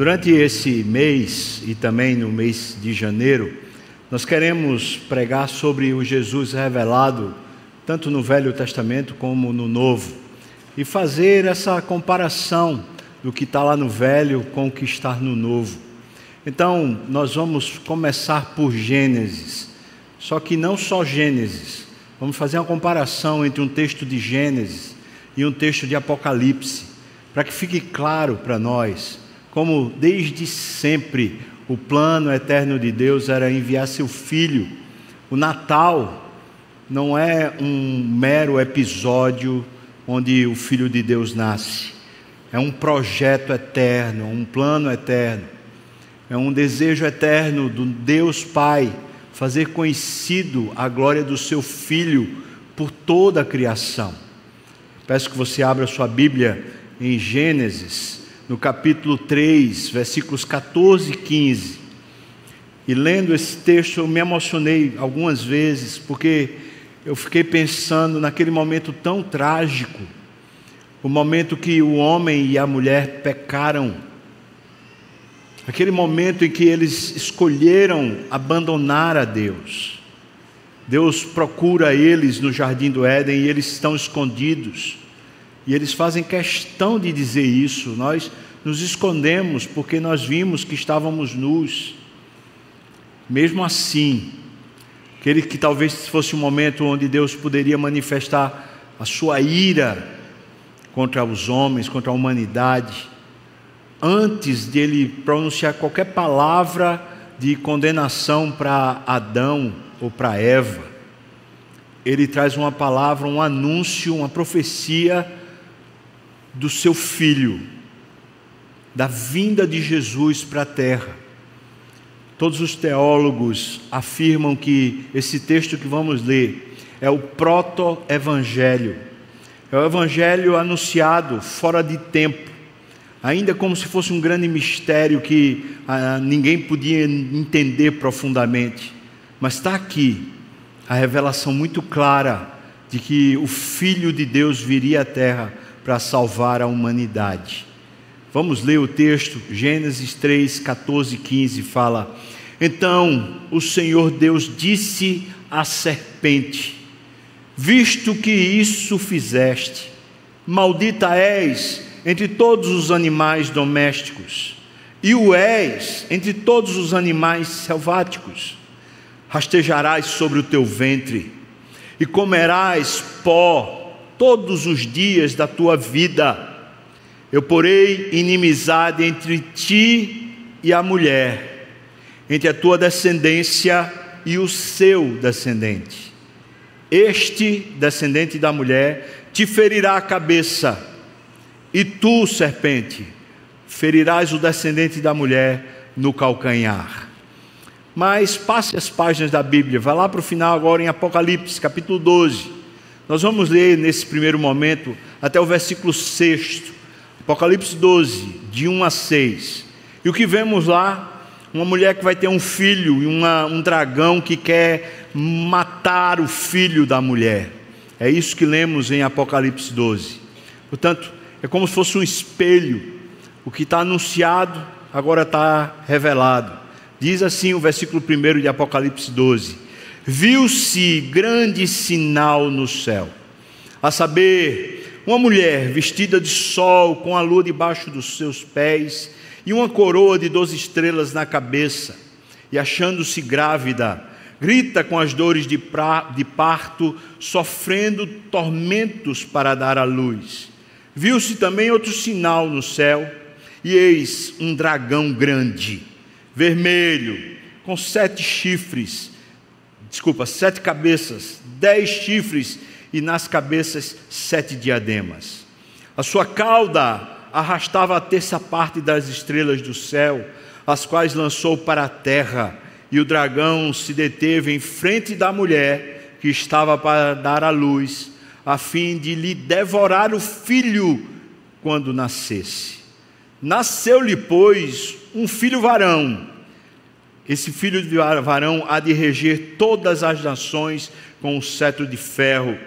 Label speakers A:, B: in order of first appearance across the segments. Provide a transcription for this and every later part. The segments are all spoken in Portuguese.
A: Durante esse mês e também no mês de janeiro, nós queremos pregar sobre o Jesus revelado, tanto no Velho Testamento como no Novo, e fazer essa comparação do que está lá no Velho com o que está no Novo. Então, nós vamos começar por Gênesis, só que não só Gênesis, vamos fazer uma comparação entre um texto de Gênesis e um texto de Apocalipse, para que fique claro para nós como desde sempre o plano eterno de Deus era enviar seu filho. O Natal não é um mero episódio onde o filho de Deus nasce. É um projeto eterno, um plano eterno. É um desejo eterno do Deus Pai fazer conhecido a glória do seu filho por toda a criação. Peço que você abra sua Bíblia em Gênesis no capítulo 3, versículos 14 e 15. E lendo esse texto, eu me emocionei algumas vezes, porque eu fiquei pensando naquele momento tão trágico, o momento que o homem e a mulher pecaram, aquele momento em que eles escolheram abandonar a Deus. Deus procura eles no jardim do Éden e eles estão escondidos. E eles fazem questão de dizer isso. Nós nos escondemos porque nós vimos que estávamos nus. Mesmo assim, aquele que talvez fosse um momento onde Deus poderia manifestar a sua ira contra os homens, contra a humanidade, antes de ele pronunciar qualquer palavra de condenação para Adão ou para Eva, ele traz uma palavra, um anúncio, uma profecia do seu filho, da vinda de Jesus para a terra. Todos os teólogos afirmam que esse texto que vamos ler é o proto-evangelho. É o evangelho anunciado fora de tempo, ainda como se fosse um grande mistério que ah, ninguém podia entender profundamente. Mas está aqui a revelação muito clara de que o Filho de Deus viria à terra para salvar a humanidade. Vamos ler o texto, Gênesis 3, 14 e 15 fala: Então o Senhor Deus disse à serpente: Visto que isso fizeste, maldita és entre todos os animais domésticos, e o és entre todos os animais selváticos. Rastejarás sobre o teu ventre, e comerás pó todos os dias da tua vida. Eu porei inimizade entre ti e a mulher, entre a tua descendência e o seu descendente. Este descendente da mulher te ferirá a cabeça, e tu, serpente, ferirás o descendente da mulher no calcanhar. Mas passe as páginas da Bíblia, vá lá para o final agora em Apocalipse, capítulo 12. Nós vamos ler nesse primeiro momento até o versículo 6, Apocalipse 12, de 1 a 6. E o que vemos lá? Uma mulher que vai ter um filho e uma, um dragão que quer matar o filho da mulher. É isso que lemos em Apocalipse 12. Portanto, é como se fosse um espelho. O que está anunciado agora está revelado. Diz assim o versículo 1 de Apocalipse 12: viu-se grande sinal no céu, a saber, uma mulher vestida de sol, com a lua debaixo dos seus pés e uma coroa de doze estrelas na cabeça, e achando-se grávida, grita com as dores de, pra, de parto, sofrendo tormentos para dar à luz. Viu-se também outro sinal no céu, e eis um dragão grande, vermelho, com sete chifres desculpa, sete cabeças, dez chifres e nas cabeças sete diademas. A sua cauda arrastava a terça parte das estrelas do céu, as quais lançou para a terra, e o dragão se deteve em frente da mulher que estava para dar à luz, a fim de lhe devorar o filho quando nascesse. Nasceu-lhe, pois, um filho varão esse filho de varão há de reger todas as nações com um cetro de ferro.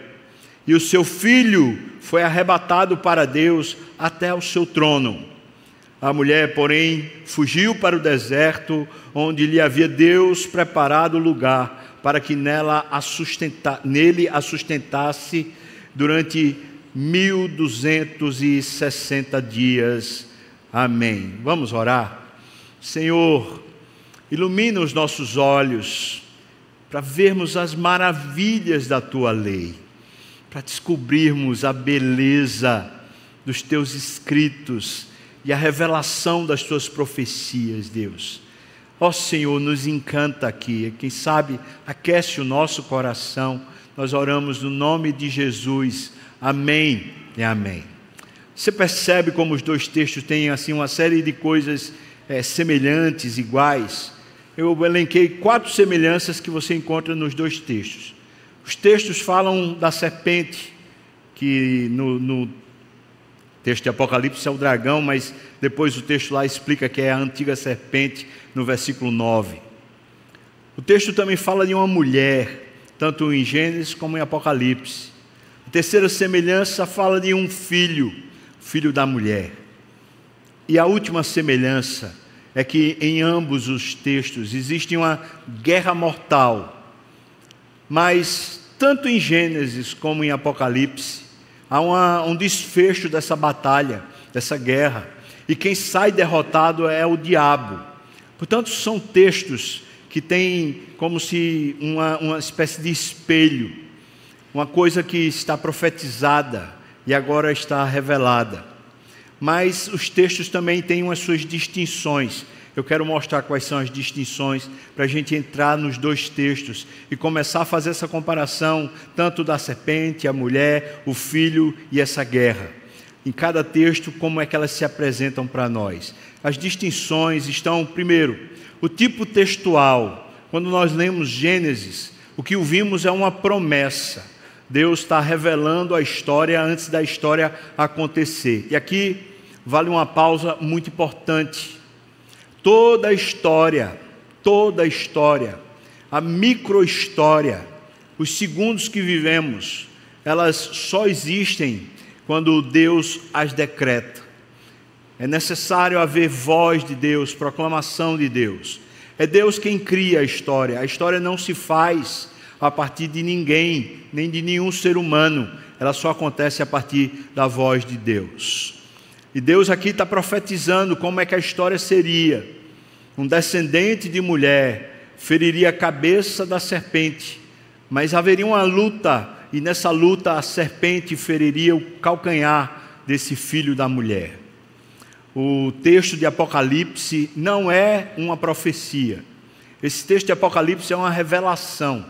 A: E o seu filho foi arrebatado para Deus até o seu trono. A mulher, porém, fugiu para o deserto, onde lhe havia Deus preparado lugar para que nela a sustenta, nele a sustentasse durante 1260 dias. Amém. Vamos orar. Senhor, ilumina os nossos olhos para vermos as maravilhas da tua lei, para descobrirmos a beleza dos teus escritos e a revelação das tuas profecias, Deus. Ó Senhor, nos encanta aqui. Quem sabe aquece o nosso coração. Nós oramos no nome de Jesus. Amém e amém. Você percebe como os dois textos têm assim uma série de coisas é, semelhantes, iguais. Eu elenquei quatro semelhanças que você encontra nos dois textos. Os textos falam da serpente, que no, no texto de Apocalipse é o dragão, mas depois o texto lá explica que é a antiga serpente, no versículo 9. O texto também fala de uma mulher, tanto em Gênesis como em Apocalipse. A terceira semelhança fala de um filho, filho da mulher. E a última semelhança é que em ambos os textos existe uma guerra mortal, mas tanto em Gênesis como em Apocalipse, há uma, um desfecho dessa batalha, dessa guerra, e quem sai derrotado é o diabo. Portanto, são textos que têm como se uma, uma espécie de espelho, uma coisa que está profetizada e agora está revelada. Mas os textos também têm as suas distinções. Eu quero mostrar quais são as distinções para a gente entrar nos dois textos e começar a fazer essa comparação, tanto da serpente, a mulher, o filho e essa guerra. Em cada texto, como é que elas se apresentam para nós. As distinções estão, primeiro, o tipo textual. Quando nós lemos Gênesis, o que ouvimos é uma promessa. Deus está revelando a história antes da história acontecer. E aqui vale uma pausa muito importante Toda a história, toda a história, a microhistória, os segundos que vivemos, elas só existem quando Deus as decreta. É necessário haver voz de Deus, proclamação de Deus. É Deus quem cria a história. A história não se faz a partir de ninguém, nem de nenhum ser humano. Ela só acontece a partir da voz de Deus. E Deus aqui está profetizando como é que a história seria. Um descendente de mulher feriria a cabeça da serpente, mas haveria uma luta, e nessa luta a serpente feriria o calcanhar desse filho da mulher. O texto de Apocalipse não é uma profecia. Esse texto de Apocalipse é uma revelação.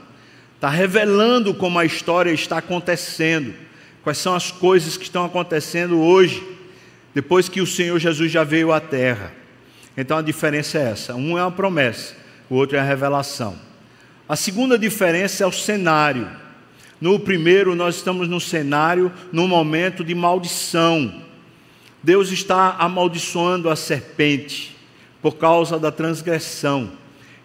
A: Está revelando como a história está acontecendo, quais são as coisas que estão acontecendo hoje depois que o Senhor Jesus já veio à terra. Então a diferença é essa: um é uma promessa, o outro é a revelação. A segunda diferença é o cenário. No primeiro, nós estamos no cenário, num momento de maldição. Deus está amaldiçoando a serpente por causa da transgressão.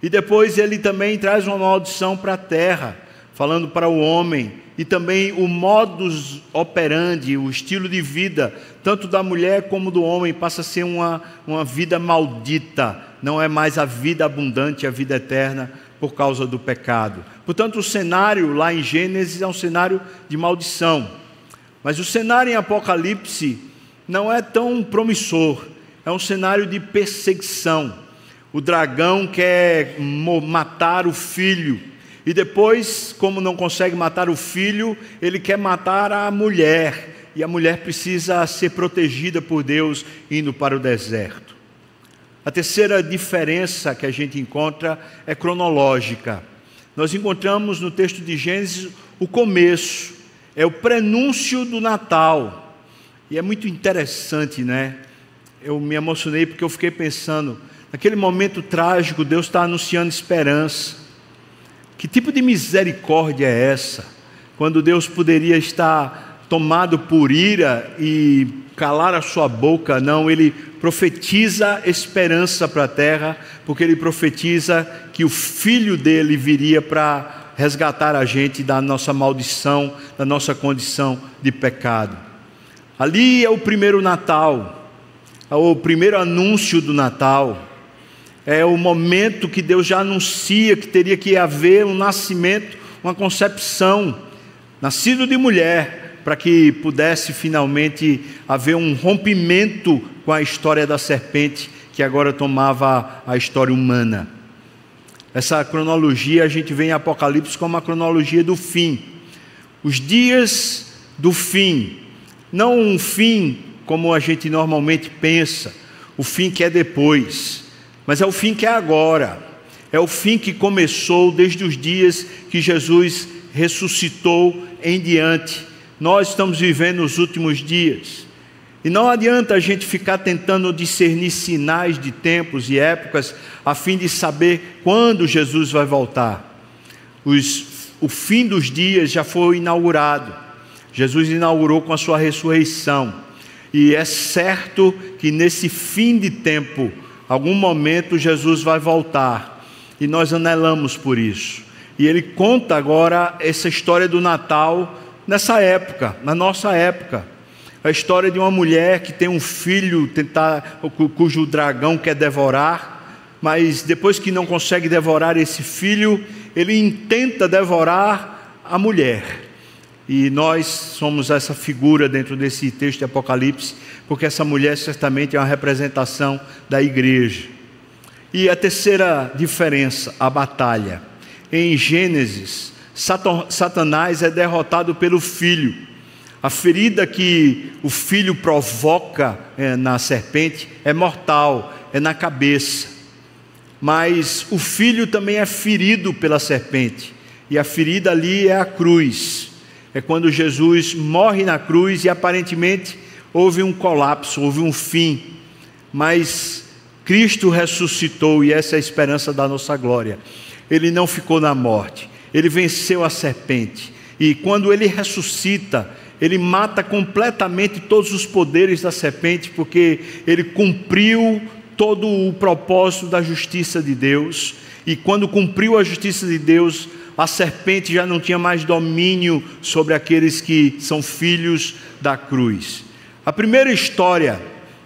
A: E depois ele também traz uma maldição para a terra, falando para o homem e também o modus operandi, o estilo de vida, tanto da mulher como do homem, passa a ser uma, uma vida maldita, não é mais a vida abundante, a vida eterna, por causa do pecado. Portanto, o cenário lá em Gênesis é um cenário de maldição, mas o cenário em Apocalipse não é tão promissor, é um cenário de perseguição. O dragão quer matar o filho e depois, como não consegue matar o filho, ele quer matar a mulher. E a mulher precisa ser protegida por Deus indo para o deserto. A terceira diferença que a gente encontra é cronológica. Nós encontramos no texto de Gênesis o começo, é o prenúncio do Natal. E é muito interessante, né? Eu me emocionei porque eu fiquei pensando, naquele momento trágico, Deus está anunciando esperança. Que tipo de misericórdia é essa? Quando Deus poderia estar tomado por ira e calar a sua boca, não, ele profetiza esperança para a terra, porque ele profetiza que o filho dele viria para resgatar a gente da nossa maldição, da nossa condição de pecado. Ali é o primeiro Natal. o primeiro anúncio do Natal, é o momento que Deus já anuncia que teria que haver um nascimento, uma concepção, nascido de mulher, para que pudesse finalmente haver um rompimento com a história da serpente que agora tomava a história humana. Essa cronologia a gente vê em Apocalipse como a cronologia do fim. Os dias do fim, não um fim como a gente normalmente pensa, o fim que é depois, mas é o fim que é agora. É o fim que começou desde os dias que Jesus ressuscitou em diante. Nós estamos vivendo os últimos dias. E não adianta a gente ficar tentando discernir sinais de tempos e épocas a fim de saber quando Jesus vai voltar. Os, o fim dos dias já foi inaugurado. Jesus inaugurou com a sua ressurreição. E é certo que nesse fim de tempo, algum momento Jesus vai voltar. E nós anelamos por isso. E ele conta agora essa história do Natal nessa época, na nossa época. A história de uma mulher que tem um filho tentar, cujo dragão quer devorar, mas depois que não consegue devorar esse filho, ele tenta devorar a mulher. E nós somos essa figura dentro desse texto de Apocalipse, porque essa mulher certamente é uma representação da igreja. E a terceira diferença, a batalha. Em Gênesis, Satanás é derrotado pelo filho. A ferida que o filho provoca é, na serpente é mortal, é na cabeça. Mas o filho também é ferido pela serpente, e a ferida ali é a cruz é quando Jesus morre na cruz e aparentemente houve um colapso, houve um fim, mas Cristo ressuscitou e essa é a esperança da nossa glória. Ele não ficou na morte, ele venceu a serpente e quando ele ressuscita, ele mata completamente todos os poderes da serpente, porque ele cumpriu todo o propósito da justiça de Deus. E quando cumpriu a justiça de Deus, a serpente já não tinha mais domínio sobre aqueles que são filhos da cruz. A primeira história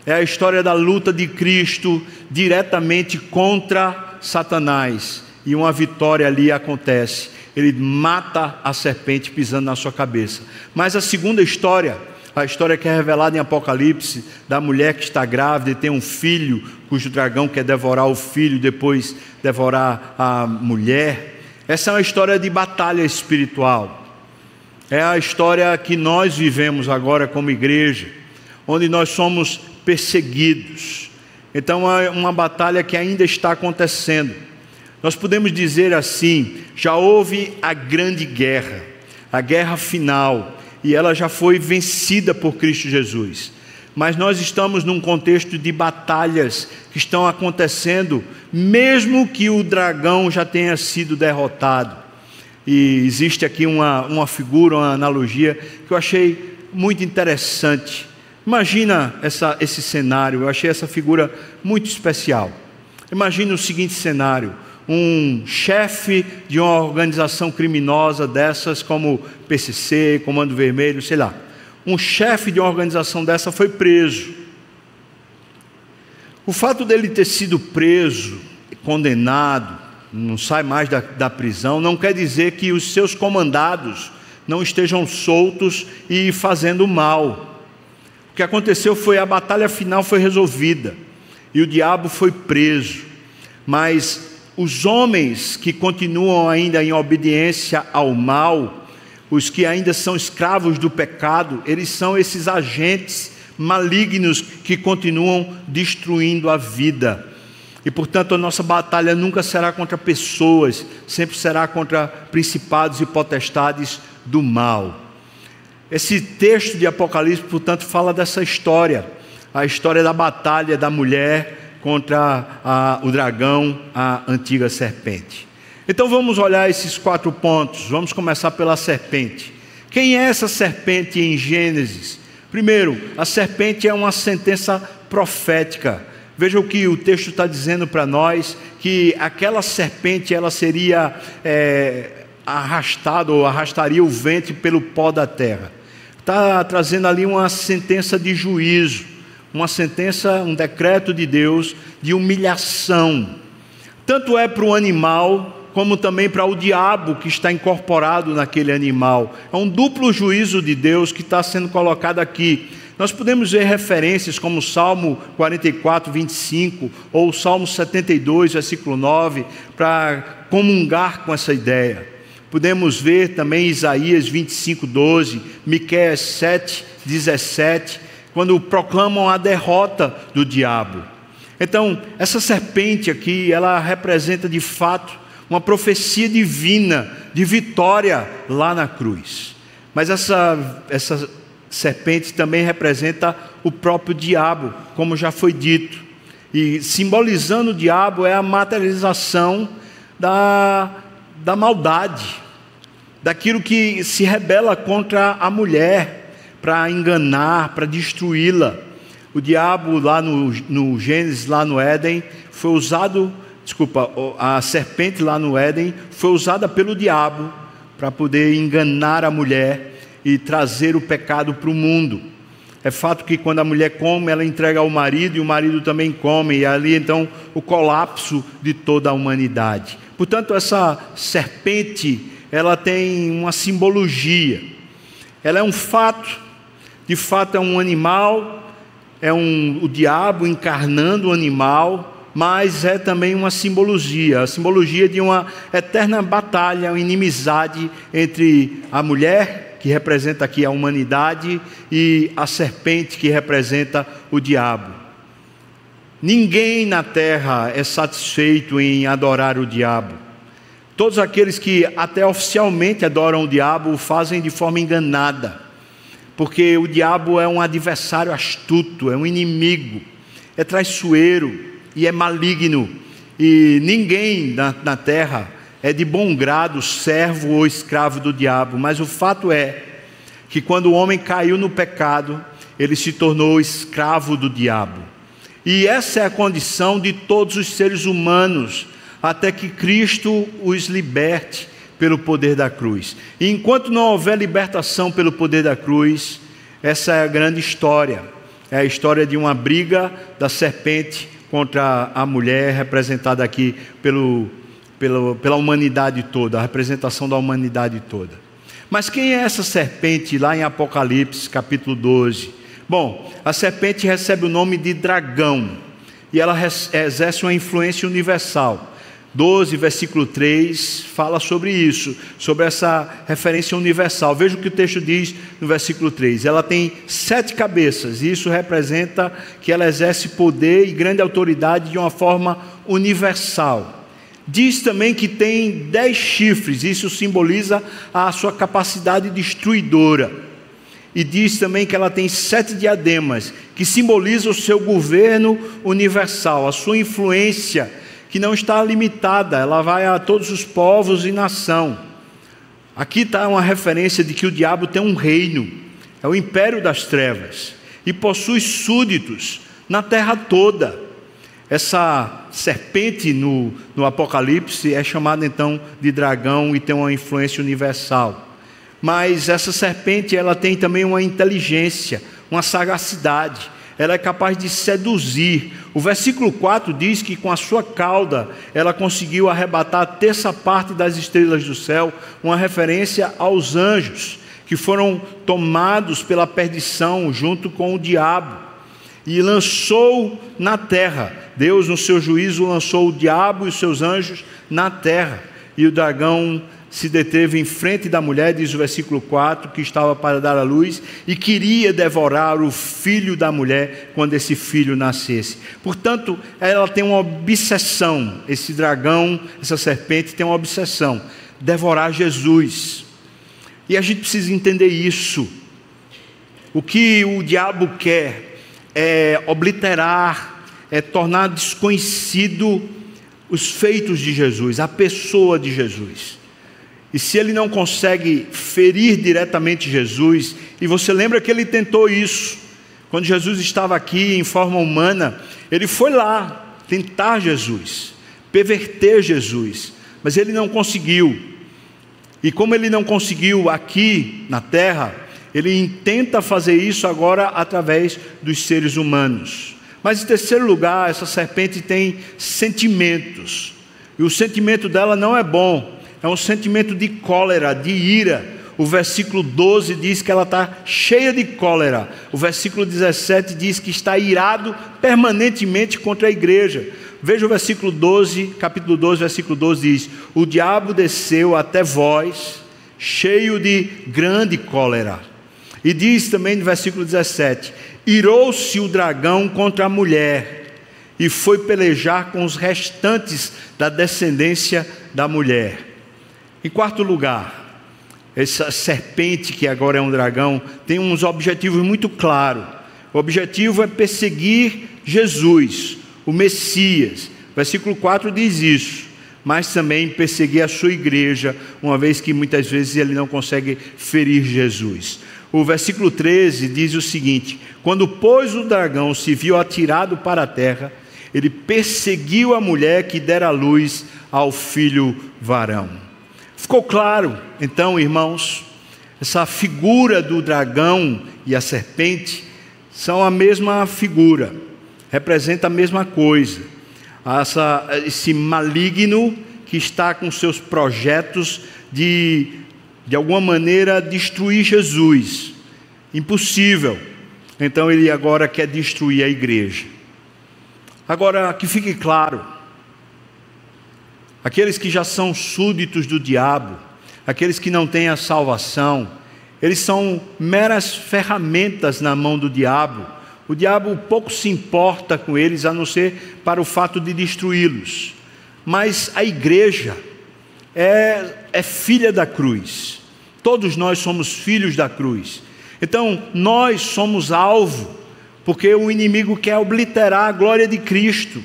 A: é a história da luta de Cristo diretamente contra Satanás, e uma vitória ali acontece. Ele mata a serpente pisando na sua cabeça. Mas a segunda história, a história que é revelada em Apocalipse, da mulher que está grávida e tem um filho, cujo dragão quer devorar o filho, depois devorar a mulher. Essa é uma história de batalha espiritual. É a história que nós vivemos agora como igreja, onde nós somos perseguidos. Então é uma batalha que ainda está acontecendo. Nós podemos dizer assim: já houve a grande guerra, a guerra final, e ela já foi vencida por Cristo Jesus mas nós estamos num contexto de batalhas que estão acontecendo, mesmo que o dragão já tenha sido derrotado. E existe aqui uma, uma figura, uma analogia que eu achei muito interessante. Imagina essa, esse cenário, eu achei essa figura muito especial. Imagina o seguinte cenário: um chefe de uma organização criminosa dessas, como PCC, Comando Vermelho, sei lá um chefe de uma organização dessa foi preso. O fato dele ter sido preso, condenado, não sai mais da, da prisão, não quer dizer que os seus comandados não estejam soltos e fazendo mal. O que aconteceu foi a batalha final foi resolvida e o diabo foi preso. Mas os homens que continuam ainda em obediência ao mal, os que ainda são escravos do pecado, eles são esses agentes malignos que continuam destruindo a vida. E portanto, a nossa batalha nunca será contra pessoas, sempre será contra principados e potestades do mal. Esse texto de Apocalipse, portanto, fala dessa história, a história da batalha da mulher contra a, o dragão, a antiga serpente. Então vamos olhar esses quatro pontos. Vamos começar pela serpente. Quem é essa serpente em Gênesis? Primeiro, a serpente é uma sentença profética. Veja o que o texto está dizendo para nós: que aquela serpente ela seria é, arrastada ou arrastaria o ventre pelo pó da terra. Está trazendo ali uma sentença de juízo, uma sentença, um decreto de Deus de humilhação. Tanto é para o animal, como também para o diabo que está incorporado naquele animal. É um duplo juízo de Deus que está sendo colocado aqui. Nós podemos ver referências como Salmo 44, 25, ou Salmo 72, versículo 9, para comungar com essa ideia. Podemos ver também Isaías 25, 12, Miqueias 7, 17, quando proclamam a derrota do diabo. Então, essa serpente aqui, ela representa de fato uma profecia divina de vitória lá na cruz. Mas essa, essa serpente também representa o próprio diabo, como já foi dito. E simbolizando o diabo é a materialização da, da maldade, daquilo que se rebela contra a mulher para enganar, para destruí-la. O diabo lá no, no Gênesis, lá no Éden, foi usado desculpa, a serpente lá no Éden foi usada pelo diabo para poder enganar a mulher e trazer o pecado para o mundo. É fato que quando a mulher come, ela entrega ao marido e o marido também come, e ali então o colapso de toda a humanidade. Portanto, essa serpente, ela tem uma simbologia. Ela é um fato, de fato é um animal, é um, o diabo encarnando o animal, mas é também uma simbologia. A simbologia de uma eterna batalha, uma inimizade entre a mulher, que representa aqui a humanidade, e a serpente, que representa o diabo. Ninguém na terra é satisfeito em adorar o diabo. Todos aqueles que até oficialmente adoram o diabo o fazem de forma enganada, porque o diabo é um adversário astuto, é um inimigo, é traiçoeiro e é maligno, e ninguém na, na terra é de bom grado servo ou escravo do diabo, mas o fato é que quando o homem caiu no pecado, ele se tornou escravo do diabo. E essa é a condição de todos os seres humanos, até que Cristo os liberte pelo poder da cruz. E enquanto não houver libertação pelo poder da cruz, essa é a grande história. É a história de uma briga da serpente contra a mulher, representada aqui pelo, pelo, pela humanidade toda, a representação da humanidade toda. Mas quem é essa serpente lá em Apocalipse, capítulo 12? Bom, a serpente recebe o nome de dragão e ela exerce uma influência universal. 12, versículo 3, fala sobre isso, sobre essa referência universal. Veja o que o texto diz no versículo 3. Ela tem sete cabeças, e isso representa que ela exerce poder e grande autoridade de uma forma universal. Diz também que tem dez chifres, isso simboliza a sua capacidade destruidora. E diz também que ela tem sete diademas, que simboliza o seu governo universal, a sua influência que não está limitada, ela vai a todos os povos e nação. Aqui está uma referência de que o diabo tem um reino, é o império das trevas, e possui súditos na terra toda. Essa serpente no, no Apocalipse é chamada então de dragão e tem uma influência universal. Mas essa serpente ela tem também uma inteligência, uma sagacidade ela é capaz de seduzir. O versículo 4 diz que com a sua cauda ela conseguiu arrebatar a terça parte das estrelas do céu, uma referência aos anjos que foram tomados pela perdição junto com o diabo. E lançou na terra, Deus, no seu juízo, lançou o diabo e os seus anjos na terra. E o dragão se deteve em frente da mulher, diz o versículo 4, que estava para dar a luz e queria devorar o filho da mulher quando esse filho nascesse. Portanto, ela tem uma obsessão, esse dragão, essa serpente tem uma obsessão: devorar Jesus. E a gente precisa entender isso. O que o diabo quer é obliterar, é tornar desconhecido os feitos de Jesus, a pessoa de Jesus. E se ele não consegue ferir diretamente Jesus, e você lembra que ele tentou isso, quando Jesus estava aqui em forma humana, ele foi lá tentar Jesus, perverter Jesus, mas ele não conseguiu. E como ele não conseguiu aqui na terra, Ele tenta fazer isso agora através dos seres humanos. Mas em terceiro lugar, essa serpente tem sentimentos. E o sentimento dela não é bom, é um sentimento de cólera, de ira. O versículo 12 diz que ela está cheia de cólera. O versículo 17 diz que está irado permanentemente contra a igreja. Veja o versículo 12, capítulo 12, versículo 12 diz: O diabo desceu até vós, cheio de grande cólera. E diz também no versículo 17: Irou-se o dragão contra a mulher e foi pelejar com os restantes da descendência da mulher. Em quarto lugar, essa serpente, que agora é um dragão, tem uns objetivos muito claros. O objetivo é perseguir Jesus, o Messias. Versículo 4 diz isso. Mas também perseguir a sua igreja, uma vez que muitas vezes ele não consegue ferir Jesus. O versículo 13 diz o seguinte: Quando, pois, o dragão se viu atirado para a terra, ele perseguiu a mulher que dera luz ao filho varão. Ficou claro, então, irmãos, essa figura do dragão e a serpente são a mesma figura representa a mesma coisa. Essa, esse maligno que está com seus projetos de, de alguma maneira, destruir Jesus. Impossível. Então ele agora quer destruir a igreja. Agora, que fique claro: aqueles que já são súditos do diabo, aqueles que não têm a salvação, eles são meras ferramentas na mão do diabo o diabo pouco se importa com eles, a não ser para o fato de destruí-los. Mas a igreja é, é filha da cruz. Todos nós somos filhos da cruz. Então, nós somos alvo, porque o inimigo quer obliterar a glória de Cristo.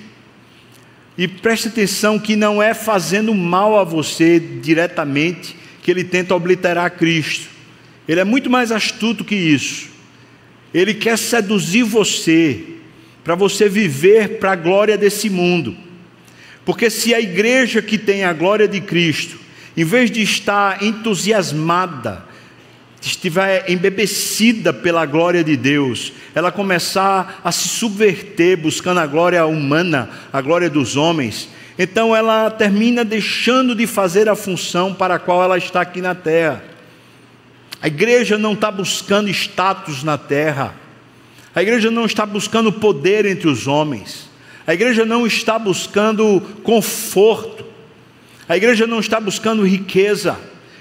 A: E preste atenção que não é fazendo mal a você diretamente que ele tenta obliterar Cristo. Ele é muito mais astuto que isso. Ele quer seduzir você, para você viver para a glória desse mundo. Porque se a igreja que tem a glória de Cristo, em vez de estar entusiasmada, estiver embebecida pela glória de Deus, ela começar a se subverter buscando a glória humana, a glória dos homens, então ela termina deixando de fazer a função para a qual ela está aqui na terra. A igreja não está buscando status na terra. A igreja não está buscando poder entre os homens. A igreja não está buscando conforto. A igreja não está buscando riqueza.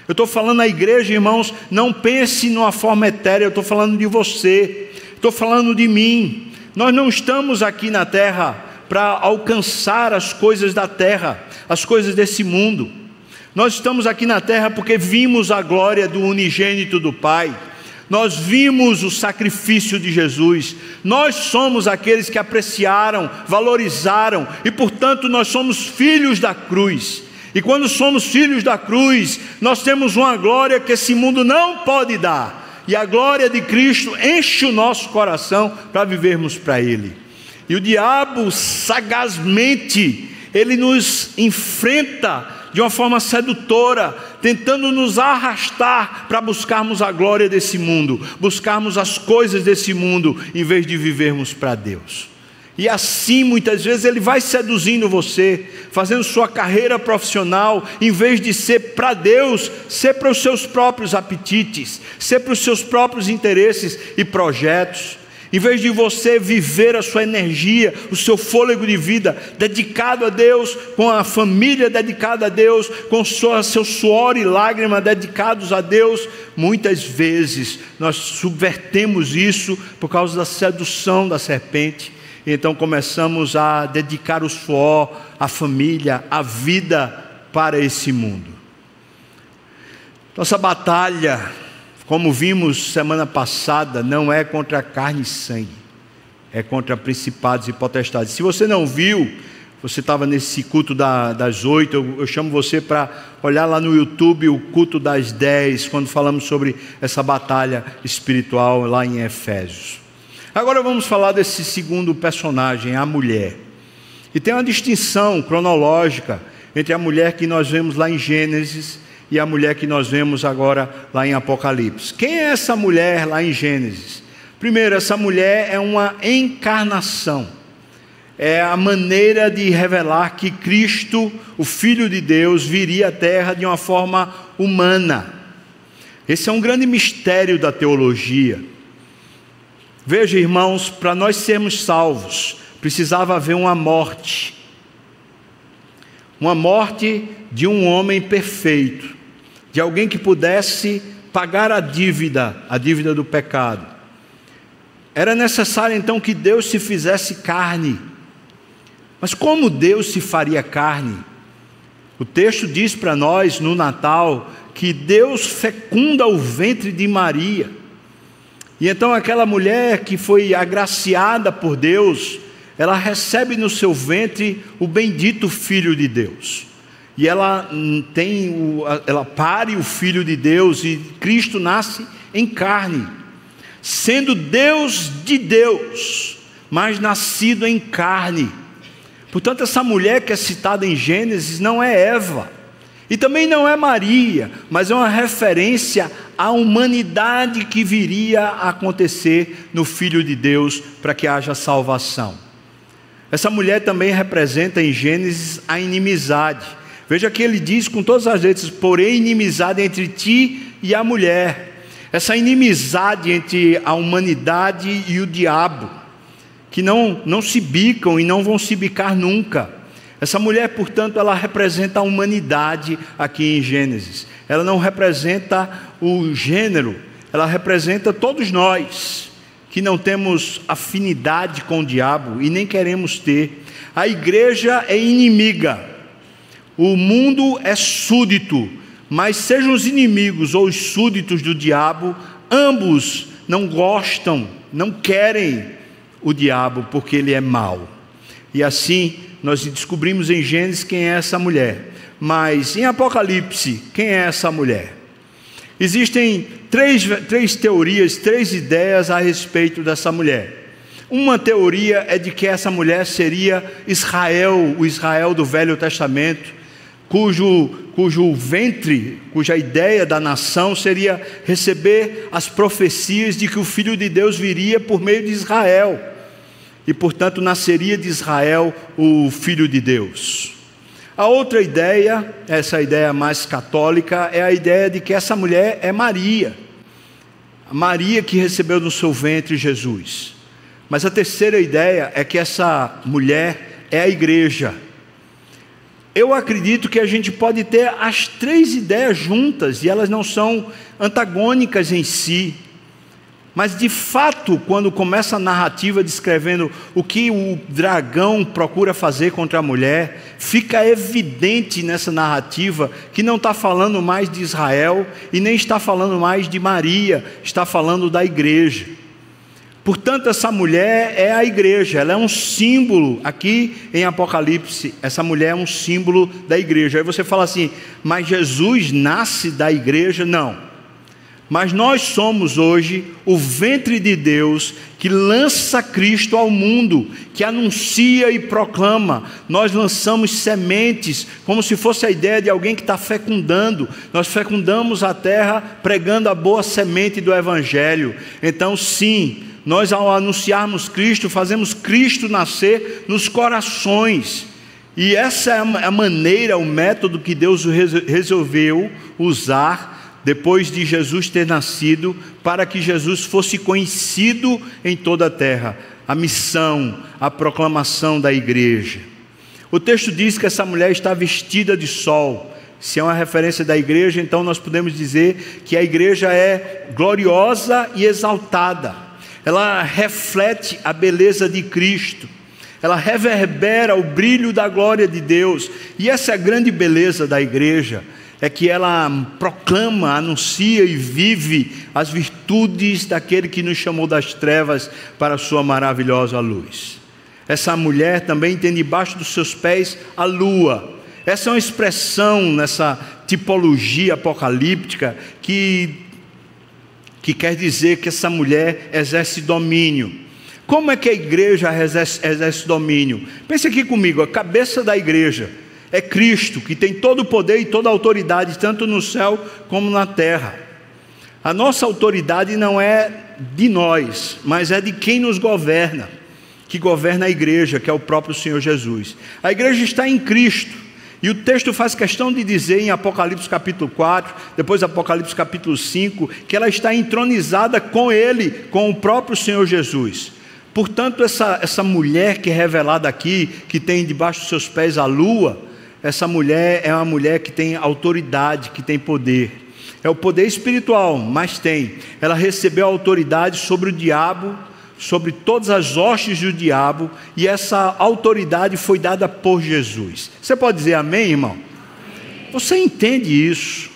A: Eu estou falando à igreja, irmãos, não pense numa forma etérea, eu estou falando de você, estou falando de mim. Nós não estamos aqui na terra para alcançar as coisas da terra, as coisas desse mundo. Nós estamos aqui na terra porque vimos a glória do unigênito do Pai. Nós vimos o sacrifício de Jesus, nós somos aqueles que apreciaram, valorizaram e, portanto, nós somos filhos da cruz. E quando somos filhos da cruz, nós temos uma glória que esse mundo não pode dar, e a glória de Cristo enche o nosso coração para vivermos para Ele. E o diabo, sagazmente, ele nos enfrenta de uma forma sedutora, tentando nos arrastar para buscarmos a glória desse mundo, buscarmos as coisas desse mundo, em vez de vivermos para Deus. E assim, muitas vezes, ele vai seduzindo você, fazendo sua carreira profissional, em vez de ser para Deus, ser para os seus próprios apetites, ser para os seus próprios interesses e projetos. Em vez de você viver a sua energia, o seu fôlego de vida dedicado a Deus, com a família dedicada a Deus, com seu suor e lágrima dedicados a Deus, muitas vezes nós subvertemos isso por causa da sedução da serpente. Então começamos a dedicar o suor, a família, a vida para esse mundo. Nossa batalha como vimos semana passada, não é contra carne e sangue, é contra principados e potestades. Se você não viu, você estava nesse culto da, das oito, eu, eu, chamo você para olhar lá no YouTube o culto das dez, quando falamos sobre essa batalha espiritual lá em Efésios. Agora vamos falar desse segundo personagem, a mulher. E tem uma distinção cronológica entre a mulher que nós vemos lá em Gênesis e a mulher que nós vemos agora lá em Apocalipse. Quem é essa mulher lá em Gênesis? Primeiro, essa mulher é uma encarnação. É a maneira de revelar que Cristo, o Filho de Deus, viria à terra de uma forma humana. Esse é um grande mistério da teologia. Veja, irmãos, para nós sermos salvos, precisava haver uma morte. Uma morte de um homem perfeito, de alguém que pudesse pagar a dívida, a dívida do pecado. Era necessário então que Deus se fizesse carne. Mas como Deus se faria carne? O texto diz para nós no Natal que Deus fecunda o ventre de Maria. E então aquela mulher que foi agraciada por Deus, ela recebe no seu ventre o bendito Filho de Deus. E ela tem o, ela pare o Filho de Deus e Cristo nasce em carne, sendo Deus de Deus, mas nascido em carne. Portanto, essa mulher que é citada em Gênesis não é Eva, e também não é Maria, mas é uma referência à humanidade que viria a acontecer no Filho de Deus para que haja salvação. Essa mulher também representa em Gênesis a inimizade. Veja que ele diz com todas as letras: porém, inimizade entre ti e a mulher. Essa inimizade entre a humanidade e o diabo, que não, não se bicam e não vão se bicar nunca. Essa mulher, portanto, ela representa a humanidade aqui em Gênesis. Ela não representa o gênero, ela representa todos nós que não temos afinidade com o diabo e nem queremos ter. A igreja é inimiga, o mundo é súdito, mas sejam os inimigos ou os súditos do diabo, ambos não gostam, não querem o diabo porque ele é mau. E assim nós descobrimos em Gênesis quem é essa mulher. Mas em Apocalipse, quem é essa mulher? Existem três, três teorias, três ideias a respeito dessa mulher. Uma teoria é de que essa mulher seria Israel, o Israel do Velho Testamento, cujo, cujo ventre, cuja ideia da nação seria receber as profecias de que o Filho de Deus viria por meio de Israel, e portanto nasceria de Israel o Filho de Deus. A outra ideia, essa ideia mais católica, é a ideia de que essa mulher é Maria. Maria que recebeu no seu ventre Jesus. Mas a terceira ideia é que essa mulher é a igreja. Eu acredito que a gente pode ter as três ideias juntas e elas não são antagônicas em si. Mas de fato, quando começa a narrativa descrevendo o que o dragão procura fazer contra a mulher, fica evidente nessa narrativa que não está falando mais de Israel e nem está falando mais de Maria, está falando da igreja. Portanto, essa mulher é a igreja, ela é um símbolo, aqui em Apocalipse, essa mulher é um símbolo da igreja. Aí você fala assim, mas Jesus nasce da igreja? Não. Mas nós somos hoje o ventre de Deus que lança Cristo ao mundo, que anuncia e proclama. Nós lançamos sementes, como se fosse a ideia de alguém que está fecundando. Nós fecundamos a terra pregando a boa semente do Evangelho. Então, sim, nós ao anunciarmos Cristo, fazemos Cristo nascer nos corações. E essa é a maneira, o método que Deus resolveu usar depois de Jesus ter nascido, para que Jesus fosse conhecido em toda a terra. A missão, a proclamação da igreja. O texto diz que essa mulher está vestida de sol. Se é uma referência da igreja, então nós podemos dizer que a igreja é gloriosa e exaltada. Ela reflete a beleza de Cristo. Ela reverbera o brilho da glória de Deus. E essa é a grande beleza da igreja é que ela proclama, anuncia e vive as virtudes daquele que nos chamou das trevas para a sua maravilhosa luz. Essa mulher também tem debaixo dos seus pés a lua. Essa é uma expressão nessa tipologia apocalíptica que, que quer dizer que essa mulher exerce domínio. Como é que a igreja exerce, exerce domínio? Pense aqui comigo: a cabeça da igreja É Cristo que tem todo o poder e toda a autoridade, tanto no céu como na terra. A nossa autoridade não é de nós, mas é de quem nos governa, que governa a igreja, que é o próprio Senhor Jesus. A igreja está em Cristo. E o texto faz questão de dizer em Apocalipse capítulo 4, depois Apocalipse capítulo 5, que ela está entronizada com ele, com o próprio Senhor Jesus. Portanto, essa, essa mulher que é revelada aqui, que tem debaixo dos seus pés a lua, essa mulher é uma mulher que tem autoridade, que tem poder. É o poder espiritual, mas tem. Ela recebeu autoridade sobre o diabo, sobre todas as hostes do diabo, e essa autoridade foi dada por Jesus. Você pode dizer amém, irmão? Amém. Você entende isso?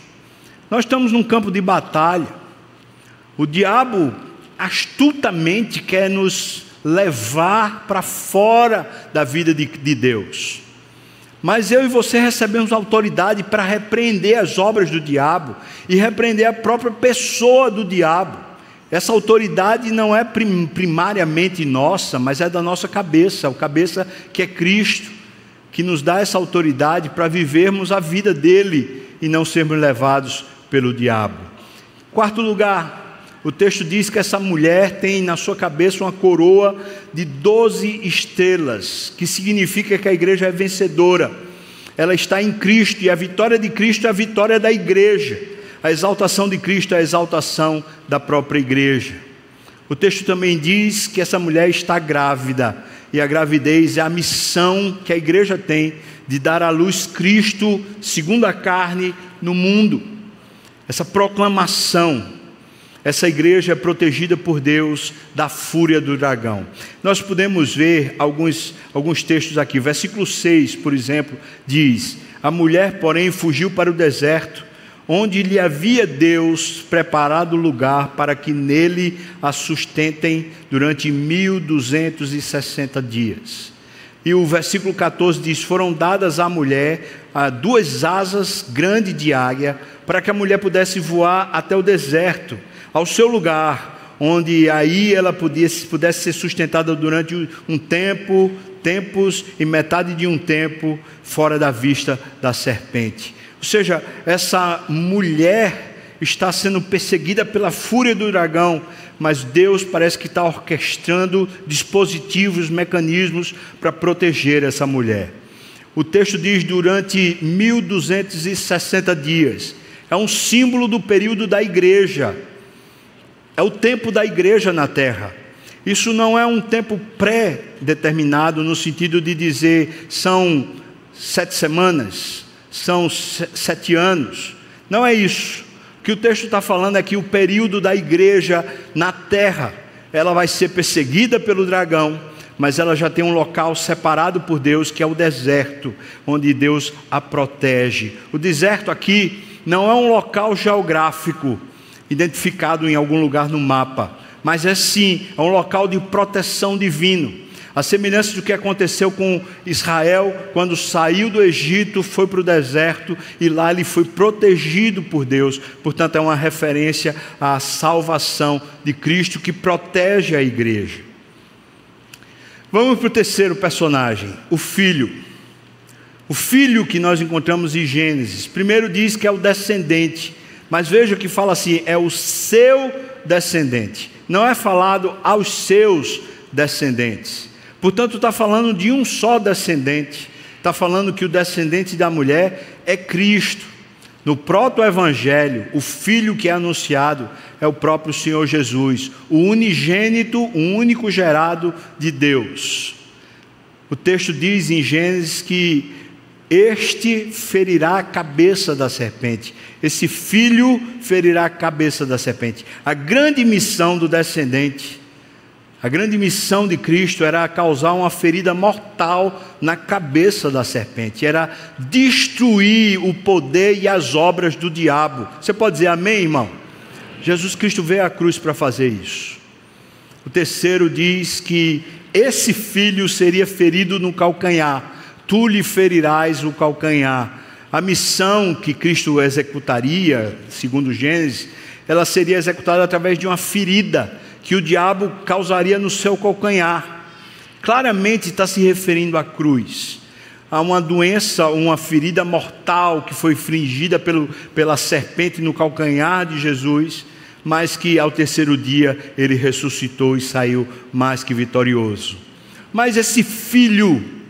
A: Nós estamos num campo de batalha. O diabo astutamente quer nos levar para fora da vida de, de Deus. Mas eu e você recebemos autoridade para repreender as obras do diabo e repreender a própria pessoa do diabo. Essa autoridade não é primariamente nossa, mas é da nossa cabeça, o cabeça que é Cristo, que nos dá essa autoridade para vivermos a vida dele e não sermos levados pelo diabo. Quarto lugar, o texto diz que essa mulher tem na sua cabeça uma coroa de doze estrelas, que significa que a igreja é vencedora. Ela está em Cristo e a vitória de Cristo é a vitória da igreja. A exaltação de Cristo é a exaltação da própria igreja. O texto também diz que essa mulher está grávida, e a gravidez é a missão que a igreja tem de dar à luz Cristo, segundo a carne, no mundo. Essa proclamação, essa igreja é protegida por Deus da fúria do dragão. Nós podemos ver alguns, alguns textos aqui. Versículo 6, por exemplo, diz: A mulher, porém, fugiu para o deserto onde lhe havia Deus preparado lugar para que nele a sustentem durante 1260 dias. E o versículo 14 diz: Foram dadas à mulher ah, duas asas grandes de águia, para que a mulher pudesse voar até o deserto, ao seu lugar, onde aí ela pudesse, pudesse ser sustentada durante um tempo, tempos e metade de um tempo, fora da vista da serpente. Ou seja, essa mulher está sendo perseguida pela fúria do dragão, mas Deus parece que está orquestrando dispositivos, mecanismos para proteger essa mulher. O texto diz durante 1260 dias. É um símbolo do período da igreja. É o tempo da igreja na terra. Isso não é um tempo pré-determinado no sentido de dizer são sete semanas, são sete anos. Não é isso. O que o texto está falando é que o período da igreja na terra, ela vai ser perseguida pelo dragão, mas ela já tem um local separado por Deus, que é o deserto, onde Deus a protege. O deserto aqui não é um local geográfico identificado em algum lugar no mapa, mas é sim, é um local de proteção divino. A semelhança do que aconteceu com Israel quando saiu do Egito, foi para o deserto e lá ele foi protegido por Deus. Portanto, é uma referência à salvação de Cristo que protege a igreja. Vamos para o terceiro personagem, o filho. O filho que nós encontramos em Gênesis. Primeiro diz que é o descendente, mas veja que fala assim: é o seu descendente. Não é falado aos seus descendentes. Portanto, está falando de um só descendente. Está falando que o descendente da mulher é Cristo. No proto-evangelho, o filho que é anunciado é o próprio Senhor Jesus, o unigênito, o único gerado de Deus. O texto diz em Gênesis que este ferirá a cabeça da serpente. Esse filho ferirá a cabeça da serpente. A grande missão do descendente a grande missão de Cristo era causar uma ferida mortal na cabeça da serpente, era destruir o poder e as obras do diabo. Você pode dizer amém, irmão? Jesus Cristo veio à cruz para fazer isso. O terceiro diz que esse filho seria ferido no calcanhar, tu lhe ferirás o calcanhar. A missão que Cristo executaria, segundo Gênesis, ela seria executada através de uma ferida que o diabo causaria no seu calcanhar. Claramente está se referindo à cruz. a uma doença, uma ferida mortal que foi fringida pelo, pela serpente no calcanhar de Jesus, mas que ao terceiro dia ele ressuscitou e saiu mais que vitorioso. Mas esse filho,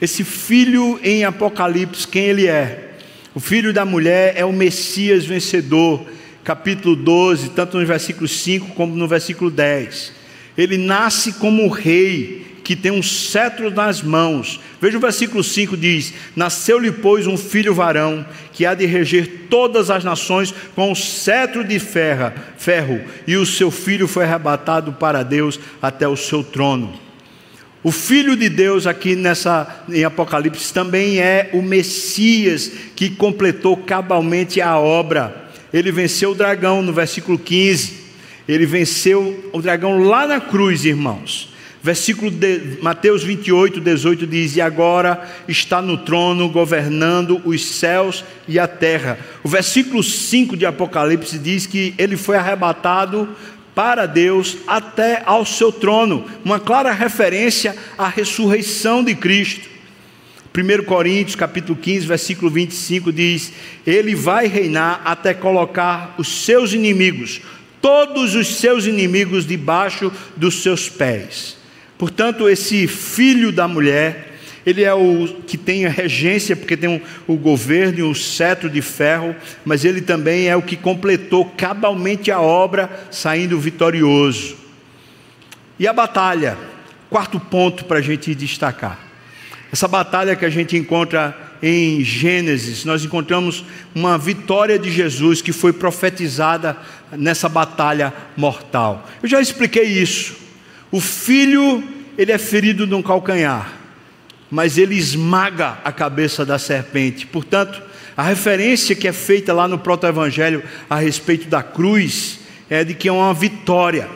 A: esse filho em Apocalipse, quem ele é? O filho da mulher é o Messias vencedor, capítulo 12, tanto no versículo 5 como no versículo 10. Ele nasce como rei, que tem um cetro nas mãos. Veja o versículo 5 diz: Nasceu-lhe, pois, um filho varão, que há de reger todas as nações com o cetro de ferro, ferro, e o seu filho foi arrebatado para Deus até o seu trono. O filho de Deus aqui nessa em Apocalipse também é o Messias que completou cabalmente a obra. Ele venceu o dragão no versículo 15. Ele venceu o dragão lá na cruz, irmãos. Versículo de Mateus 28, 18 diz: E agora está no trono governando os céus e a terra. O versículo 5 de Apocalipse diz que ele foi arrebatado para Deus até ao seu trono, uma clara referência à ressurreição de Cristo. 1 Coríntios capítulo 15, versículo 25 diz: Ele vai reinar até colocar os seus inimigos, todos os seus inimigos debaixo dos seus pés. Portanto, esse filho da mulher, ele é o que tem a regência, porque tem o governo e o cetro de ferro, mas ele também é o que completou cabalmente a obra, saindo vitorioso. E a batalha, quarto ponto para a gente destacar. Essa batalha que a gente encontra em Gênesis, nós encontramos uma vitória de Jesus que foi profetizada nessa batalha mortal. Eu já expliquei isso. O filho, ele é ferido num calcanhar, mas ele esmaga a cabeça da serpente. Portanto, a referência que é feita lá no proto-evangelho a respeito da cruz é de que é uma vitória.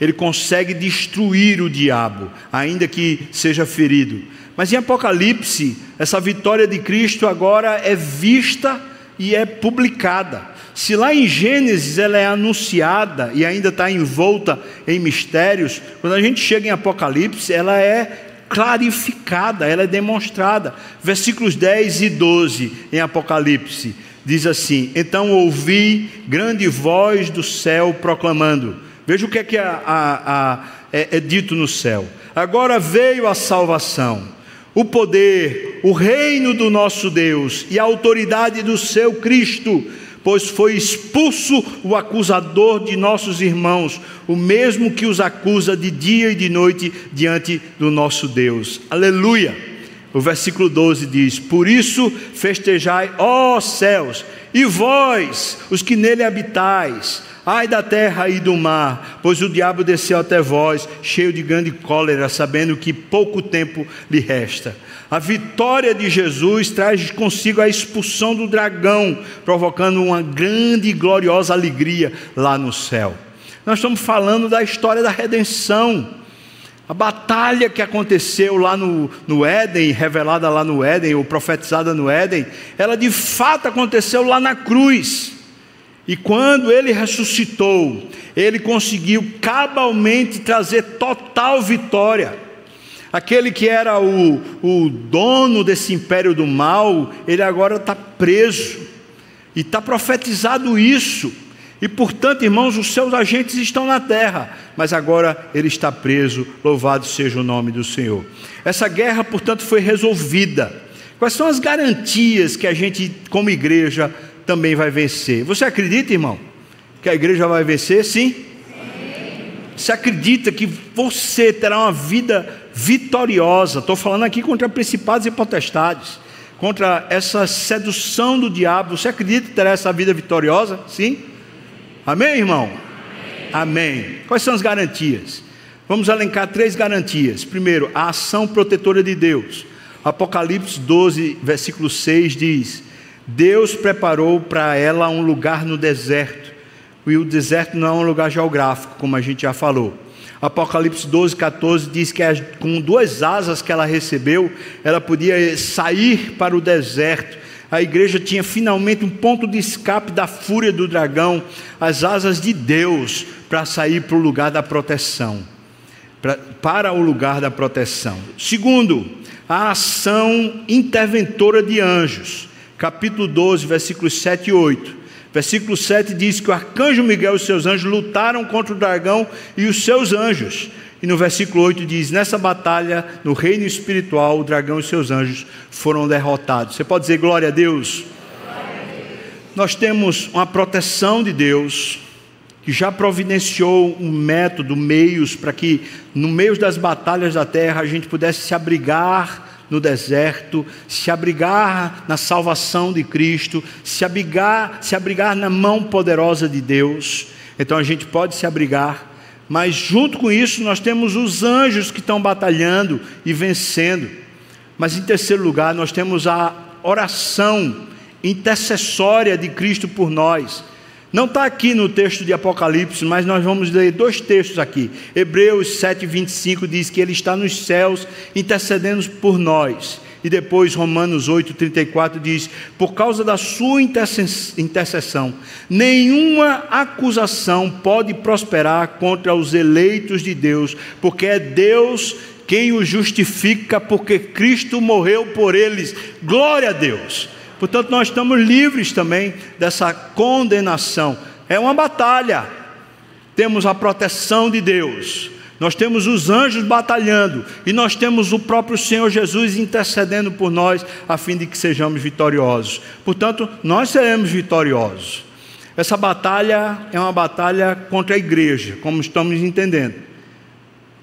A: Ele consegue destruir o diabo, ainda que seja ferido. Mas em Apocalipse, essa vitória de Cristo agora é vista e é publicada. Se lá em Gênesis ela é anunciada e ainda está envolta em mistérios, quando a gente chega em Apocalipse, ela é clarificada, ela é demonstrada. Versículos 10 e 12 em Apocalipse diz assim: Então ouvi grande voz do céu proclamando. Veja o que é que a, a, a, é, é dito no céu. Agora veio a salvação, o poder, o reino do nosso Deus e a autoridade do seu Cristo pois foi expulso o acusador de nossos irmãos, o mesmo que os acusa de dia e de noite diante do nosso Deus. Aleluia! O versículo 12 diz: Por isso festejai, ó céus, e vós, os que nele habitais, ai da terra e do mar, pois o diabo desceu até vós, cheio de grande cólera, sabendo que pouco tempo lhe resta. A vitória de Jesus traz consigo a expulsão do dragão, provocando uma grande e gloriosa alegria lá no céu. Nós estamos falando da história da redenção. A batalha que aconteceu lá no, no Éden, revelada lá no Éden, ou profetizada no Éden, ela de fato aconteceu lá na cruz. E quando ele ressuscitou, ele conseguiu cabalmente trazer total vitória. Aquele que era o, o dono desse império do mal, ele agora está preso. E está profetizado isso. E portanto, irmãos, os seus agentes estão na terra, mas agora ele está preso. Louvado seja o nome do Senhor. Essa guerra, portanto, foi resolvida. Quais são as garantias que a gente, como igreja, também vai vencer? Você acredita, irmão, que a igreja vai vencer? Sim? Você acredita que você terá uma vida vitoriosa. Estou falando aqui contra principados e potestades, contra essa sedução do diabo. Você acredita que terá essa vida vitoriosa? Sim? Amém, irmão? Amém. Amém. Quais são as garantias? Vamos elencar três garantias. Primeiro, a ação protetora de Deus. Apocalipse 12, versículo 6 diz: Deus preparou para ela um lugar no deserto. E o deserto não é um lugar geográfico, como a gente já falou. Apocalipse 12, 14 diz que com duas asas que ela recebeu, ela podia sair para o deserto. A igreja tinha finalmente um ponto de escape da fúria do dragão, as asas de Deus, para sair para o lugar da proteção. Para, para o lugar da proteção. Segundo, a ação interventora de anjos. Capítulo 12, versículos 7 e 8. Versículo 7 diz que o arcanjo Miguel e os seus anjos lutaram contra o dragão e os seus anjos. E no versículo 8 diz: Nessa batalha, no reino espiritual, o dragão e seus anjos foram derrotados. Você pode dizer glória a Deus? Nós temos uma proteção de Deus, que já providenciou um método, meios para que no meio das batalhas da terra a gente pudesse se abrigar no deserto, se abrigar na salvação de Cristo, se abrigar, se abrigar na mão poderosa de Deus. Então a gente pode se abrigar, mas junto com isso nós temos os anjos que estão batalhando e vencendo. Mas em terceiro lugar, nós temos a oração intercessória de Cristo por nós. Não está aqui no texto de Apocalipse, mas nós vamos ler dois textos aqui. Hebreus 7, 25 diz que Ele está nos céus intercedendo por nós. E depois Romanos 8, 34 diz: Por causa da sua intercessão, nenhuma acusação pode prosperar contra os eleitos de Deus, porque é Deus quem os justifica, porque Cristo morreu por eles. Glória a Deus. Portanto, nós estamos livres também dessa condenação. É uma batalha. Temos a proteção de Deus, nós temos os anjos batalhando e nós temos o próprio Senhor Jesus intercedendo por nós a fim de que sejamos vitoriosos. Portanto, nós seremos vitoriosos. Essa batalha é uma batalha contra a igreja, como estamos entendendo.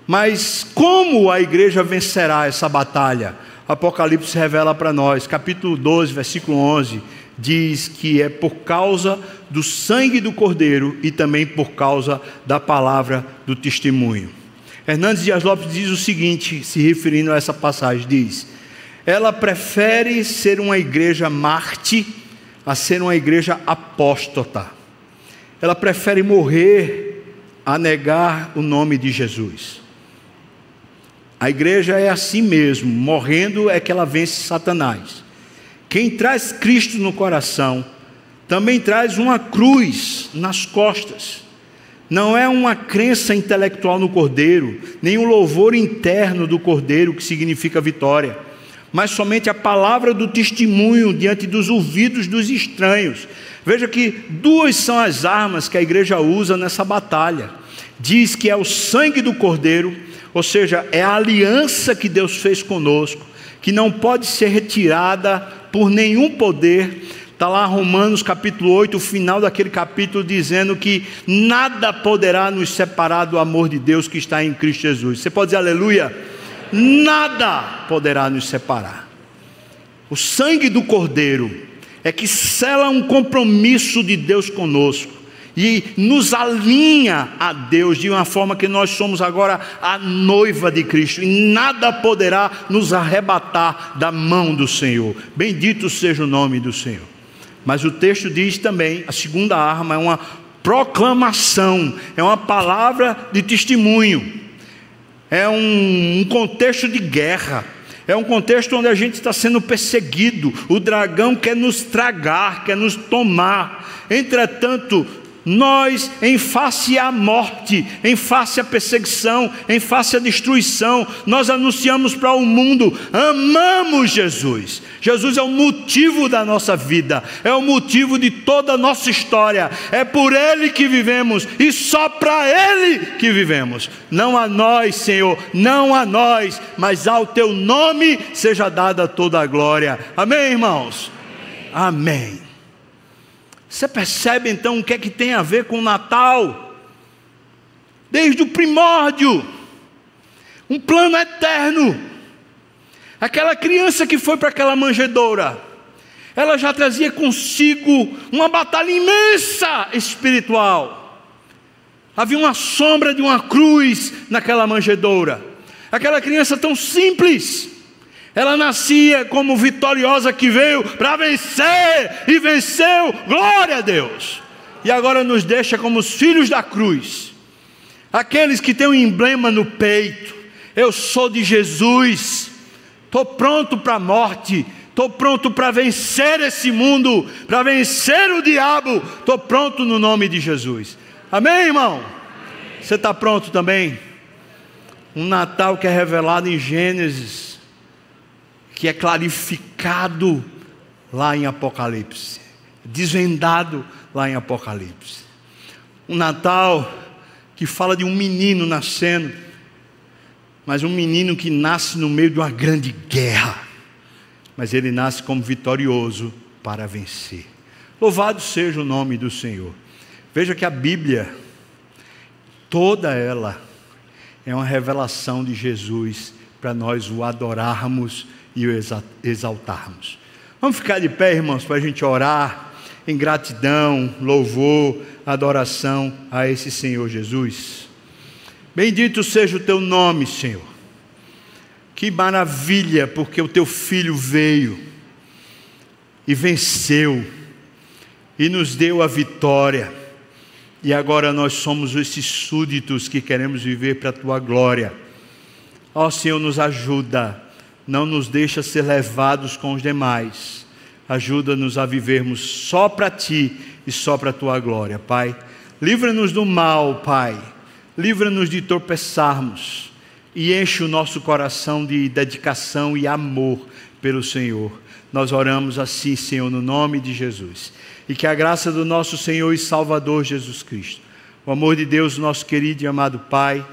A: Mas como a igreja vencerá essa batalha? Apocalipse revela para nós, capítulo 12, versículo 11, diz que é por causa do sangue do Cordeiro e também por causa da palavra do testemunho. Hernandes Dias Lopes diz o seguinte, se referindo a essa passagem: diz, ela prefere ser uma igreja Marte a ser uma igreja apóstata. Ela prefere morrer a negar o nome de Jesus. A igreja é assim mesmo, morrendo é que ela vence Satanás. Quem traz Cristo no coração também traz uma cruz nas costas. Não é uma crença intelectual no Cordeiro, nem um louvor interno do Cordeiro que significa vitória, mas somente a palavra do testemunho diante dos ouvidos dos estranhos. Veja que duas são as armas que a igreja usa nessa batalha. Diz que é o sangue do Cordeiro ou seja, é a aliança que Deus fez conosco, que não pode ser retirada por nenhum poder. Está lá Romanos capítulo 8, o final daquele capítulo, dizendo que nada poderá nos separar do amor de Deus que está em Cristo Jesus. Você pode dizer aleluia? Nada poderá nos separar. O sangue do Cordeiro é que sela um compromisso de Deus conosco e nos alinha a Deus de uma forma que nós somos agora a noiva de Cristo e nada poderá nos arrebatar da mão do Senhor. Bendito seja o nome do Senhor. Mas o texto diz também: a segunda arma é uma proclamação, é uma palavra de testemunho, é um, um contexto de guerra. É um contexto onde a gente está sendo perseguido, o dragão quer nos tragar, quer nos tomar. Entretanto, nós, em face à morte, em face à perseguição, em face à destruição, nós anunciamos para o mundo: amamos Jesus. Jesus é o motivo da nossa vida, é o motivo de toda a nossa história, é por Ele que vivemos e só para Ele que vivemos. Não a nós, Senhor, não a nós, mas ao Teu nome seja dada toda a glória. Amém, irmãos? Amém. Você percebe então o que é que tem a ver com o Natal? Desde o primórdio, um plano eterno. Aquela criança que foi para aquela manjedoura, ela já trazia consigo uma batalha imensa espiritual. Havia uma sombra de uma cruz naquela manjedoura. Aquela criança tão simples, ela nascia como vitoriosa que veio para vencer e venceu. Glória a Deus. E agora nos deixa como os filhos da cruz. Aqueles que têm um emblema no peito. Eu sou de Jesus. Estou pronto para a morte. Estou pronto para vencer esse mundo, para vencer o diabo. Estou pronto no nome de Jesus. Amém, irmão? Você está pronto também? Um Natal que é revelado em Gênesis que é clarificado lá em Apocalipse, desvendado lá em Apocalipse. Um Natal que fala de um menino nascendo, mas um menino que nasce no meio de uma grande guerra, mas ele nasce como vitorioso para vencer. Louvado seja o nome do Senhor. Veja que a Bíblia, toda ela, é uma revelação de Jesus para nós o adorarmos e o exaltarmos. Vamos ficar de pé, irmãos, para a gente orar em gratidão, louvor, adoração a esse Senhor Jesus. Bendito seja o teu nome, Senhor. Que maravilha, porque o teu filho veio e venceu e nos deu a vitória. E agora nós somos esses súditos que queremos viver para a tua glória. Ó Senhor, nos ajuda, não nos deixa ser levados com os demais. Ajuda-nos a vivermos só para ti e só para a tua glória, Pai. Livra-nos do mal, Pai. Livra-nos de tropeçarmos e enche o nosso coração de dedicação e amor pelo Senhor. Nós oramos assim, Senhor, no nome de Jesus e que a graça do nosso Senhor e Salvador Jesus Cristo, o amor de Deus, nosso querido e amado Pai,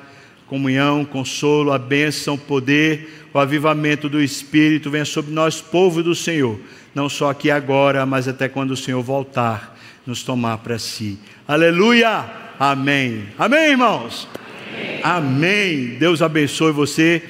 A: comunhão, consolo, a bênção, o poder, o avivamento do Espírito venha sobre nós, povo do Senhor, não só aqui agora, mas até quando o Senhor voltar, nos tomar para si. Aleluia! Amém. Amém, irmãos? Amém. Amém. Deus abençoe você.